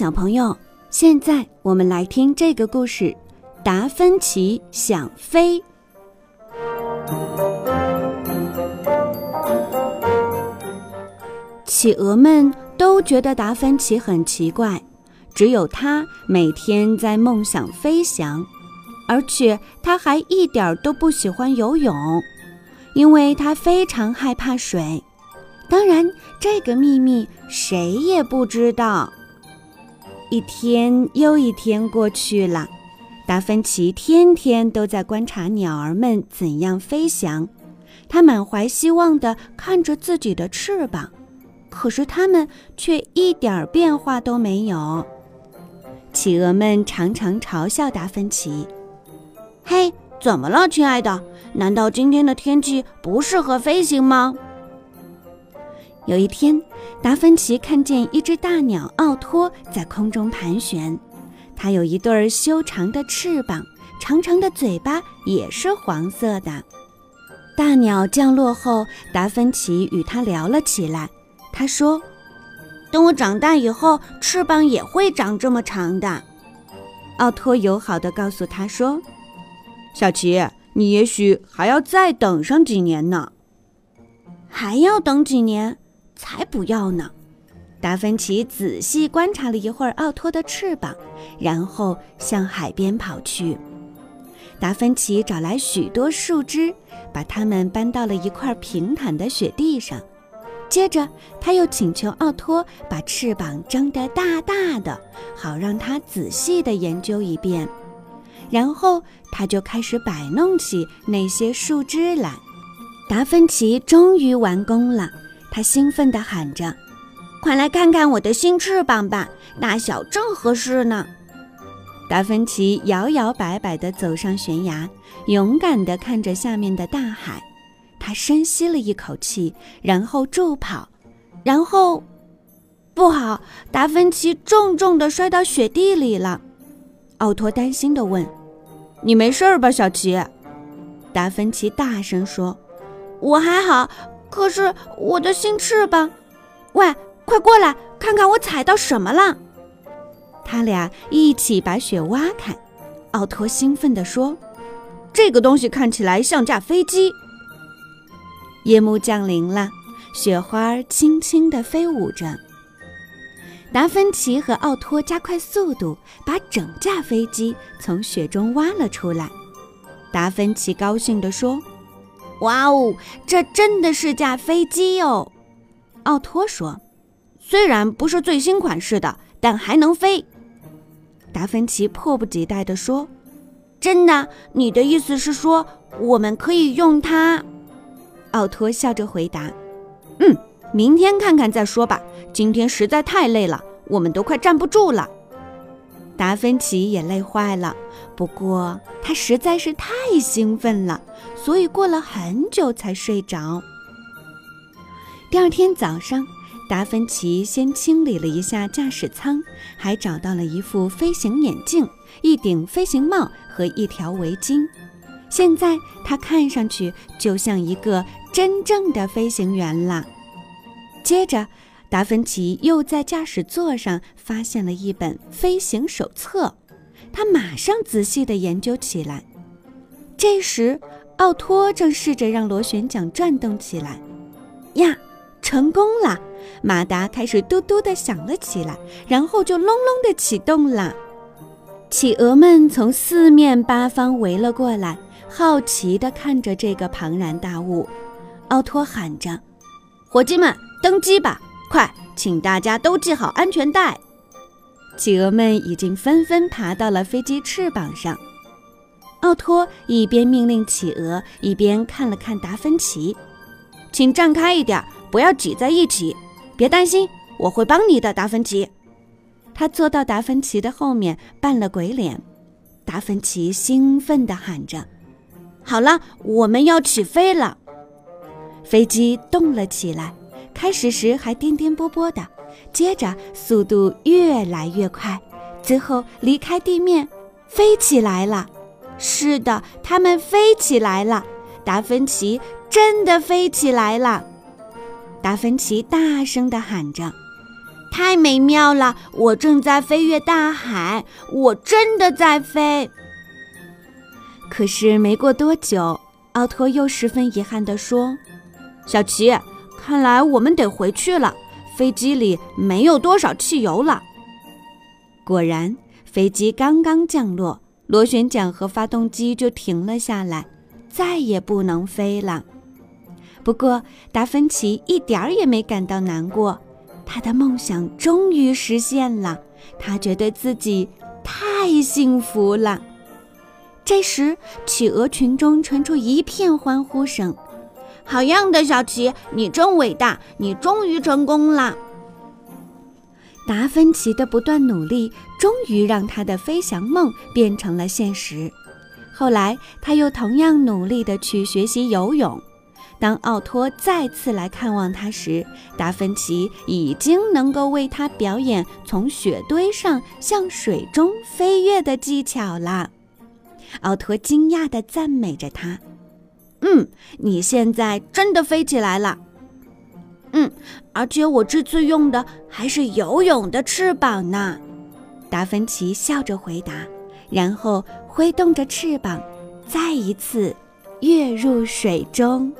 小朋友，现在我们来听这个故事：达芬奇想飞。企鹅们都觉得达芬奇很奇怪，只有他每天在梦想飞翔，而且他还一点都不喜欢游泳，因为他非常害怕水。当然，这个秘密谁也不知道。一天又一天过去了，达芬奇天天都在观察鸟儿们怎样飞翔，他满怀希望地看着自己的翅膀，可是它们却一点变化都没有。企鹅们常常嘲笑达芬奇：“嘿，怎么了，亲爱的？难道今天的天气不适合飞行吗？”有一天，达芬奇看见一只大鸟奥托在空中盘旋，它有一对修长的翅膀，长长的嘴巴也是黄色的。大鸟降落后，达芬奇与它聊了起来。他说：“等我长大以后，翅膀也会长这么长的。”奥托友好地告诉他说：“小奇，你也许还要再等上几年呢。”还要等几年？才不要呢！达芬奇仔细观察了一会儿奥托的翅膀，然后向海边跑去。达芬奇找来许多树枝，把它们搬到了一块平坦的雪地上。接着，他又请求奥托把翅膀张得大大的，好让他仔细地研究一遍。然后，他就开始摆弄起那些树枝来。达芬奇终于完工了。他兴奋地喊着：“快来看看我的新翅膀吧，大小正合适呢！”达芬奇摇摇摆摆地走上悬崖，勇敢地看着下面的大海。他深吸了一口气，然后助跑，然后，不好！达芬奇重重地摔到雪地里了。奥托担心地问：“你没事吧，小奇？”达芬奇大声说：“我还好。”可是我的新翅膀，喂，快过来看看我踩到什么了！他俩一起把雪挖开。奥托兴奋地说：“这个东西看起来像架飞机。”夜幕降临了，雪花轻轻地飞舞着。达芬奇和奥托加快速度，把整架飞机从雪中挖了出来。达芬奇高兴地说。哇哦，这真的是架飞机哦！奥托说：“虽然不是最新款式的，但还能飞。”达芬奇迫不及待地说：“真的？你的意思是说，我们可以用它？”奥托笑着回答：“嗯，明天看看再说吧。今天实在太累了，我们都快站不住了。”达芬奇也累坏了，不过他实在是太兴奋了，所以过了很久才睡着。第二天早上，达芬奇先清理了一下驾驶舱，还找到了一副飞行眼镜、一顶飞行帽和一条围巾。现在他看上去就像一个真正的飞行员了。接着。达芬奇又在驾驶座上发现了一本飞行手册，他马上仔细地研究起来。这时，奥托正试着让螺旋桨转动起来。呀，成功了！马达开始嘟嘟地响了起来，然后就隆隆地启动了。企鹅们从四面八方围了过来，好奇地看着这个庞然大物。奥托喊着：“伙计们，登机吧！”快，请大家都系好安全带。企鹅们已经纷纷爬到了飞机翅膀上。奥托一边命令企鹅，一边看了看达芬奇：“请站开一点，不要挤在一起。别担心，我会帮你的。”达芬奇，他坐到达芬奇的后面，扮了鬼脸。达芬奇兴奋地喊着：“好了，我们要起飞了！”飞机动了起来。开始时还颠颠簸簸的，接着速度越来越快，最后离开地面，飞起来了。是的，它们飞起来了。达芬奇真的飞起来了。达芬奇大声地喊着：“太美妙了！我正在飞越大海，我真的在飞。可是没过多久，奥托又十分遗憾地说：“小奇，看来我们得回去了。飞机里没有多少汽油了。”果然，飞机刚刚降落，螺旋桨和发动机就停了下来，再也不能飞了。不过，达芬奇一点儿也没感到难过，他的梦想终于实现了，他觉得自己太幸福了。这时，企鹅群中传出一片欢呼声：“好样的，小奇，你真伟大，你终于成功了！”达芬奇的不断努力，终于让他的飞翔梦变成了现实。后来，他又同样努力地去学习游泳。当奥托再次来看望他时，达芬奇已经能够为他表演从雪堆上向水中飞跃的技巧了。奥托惊讶地赞美着他：“嗯，你现在真的飞起来了。嗯，而且我这次用的还是游泳的翅膀呢。”达芬奇笑着回答，然后挥动着翅膀，再一次跃入水中。